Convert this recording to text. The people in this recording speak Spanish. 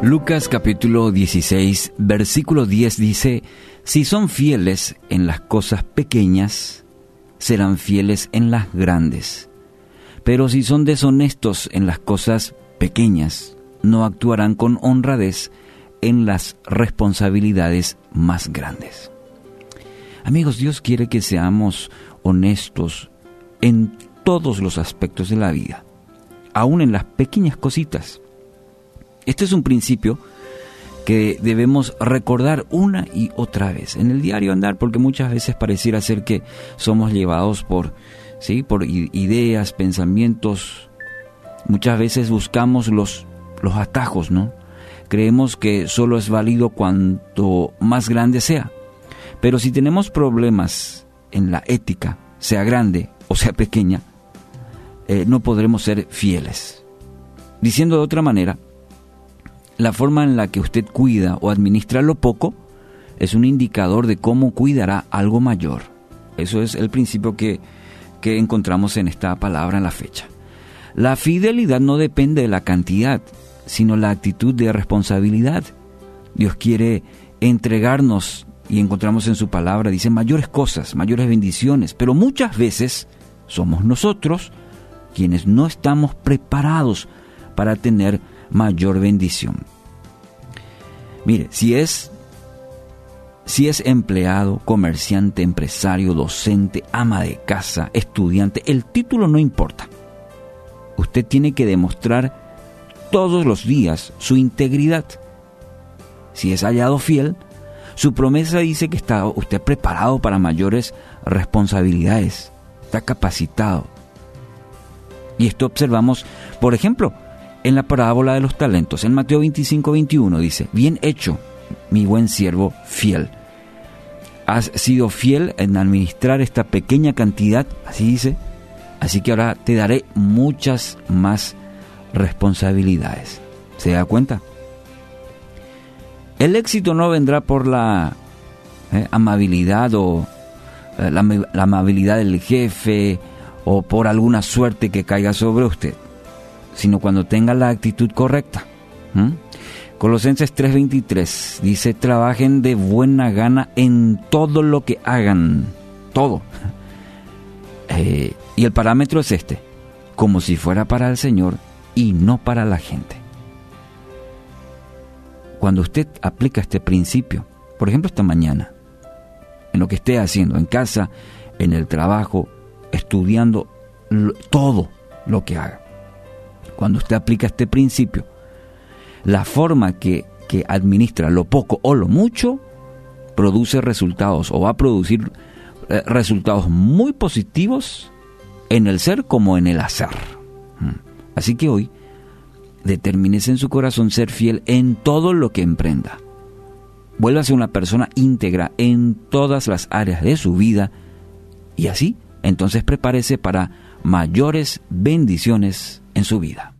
Lucas capítulo 16, versículo 10 dice, Si son fieles en las cosas pequeñas, serán fieles en las grandes. Pero si son deshonestos en las cosas pequeñas, no actuarán con honradez en las responsabilidades más grandes. Amigos, Dios quiere que seamos honestos en todos los aspectos de la vida, aún en las pequeñas cositas. Este es un principio que debemos recordar una y otra vez en el diario andar, porque muchas veces pareciera ser que somos llevados por, ¿sí? por ideas, pensamientos. Muchas veces buscamos los, los atajos, ¿no? Creemos que solo es válido cuanto más grande sea. Pero si tenemos problemas en la ética, sea grande o sea pequeña, eh, no podremos ser fieles. Diciendo de otra manera, la forma en la que usted cuida o administra lo poco es un indicador de cómo cuidará algo mayor. Eso es el principio que, que encontramos en esta palabra en la fecha. La fidelidad no depende de la cantidad, sino la actitud de responsabilidad. Dios quiere entregarnos y encontramos en su palabra, dice, mayores cosas, mayores bendiciones, pero muchas veces somos nosotros quienes no estamos preparados para tener mayor bendición. Mire, si es si es empleado, comerciante, empresario, docente, ama de casa, estudiante, el título no importa. Usted tiene que demostrar todos los días su integridad. Si es hallado fiel, su promesa dice que está usted preparado para mayores responsabilidades, está capacitado. Y esto observamos, por ejemplo, en la parábola de los talentos. En Mateo 25, 21 dice, bien hecho, mi buen siervo fiel. Has sido fiel en administrar esta pequeña cantidad, así dice, así que ahora te daré muchas más responsabilidades. ¿Se da cuenta? El éxito no vendrá por la eh, amabilidad o eh, la, amabilidad del jefe o por alguna suerte que caiga sobre usted, sino cuando tenga la actitud correcta. Colosenses 3:23 dice, trabajen de buena gana en todo lo que hagan, todo. Eh, y el parámetro es este, como si fuera para el Señor y no para la gente. Cuando usted aplica este principio, por ejemplo esta mañana, en lo que esté haciendo, en casa, en el trabajo, estudiando, todo lo que haga. Cuando usted aplica este principio, la forma que, que administra lo poco o lo mucho, produce resultados o va a producir eh, resultados muy positivos en el ser como en el hacer. Mm. Así que hoy determínese en su corazón ser fiel en todo lo que emprenda. Vuélvase una persona íntegra en todas las áreas de su vida y así, entonces prepárese para mayores bendiciones en su vida.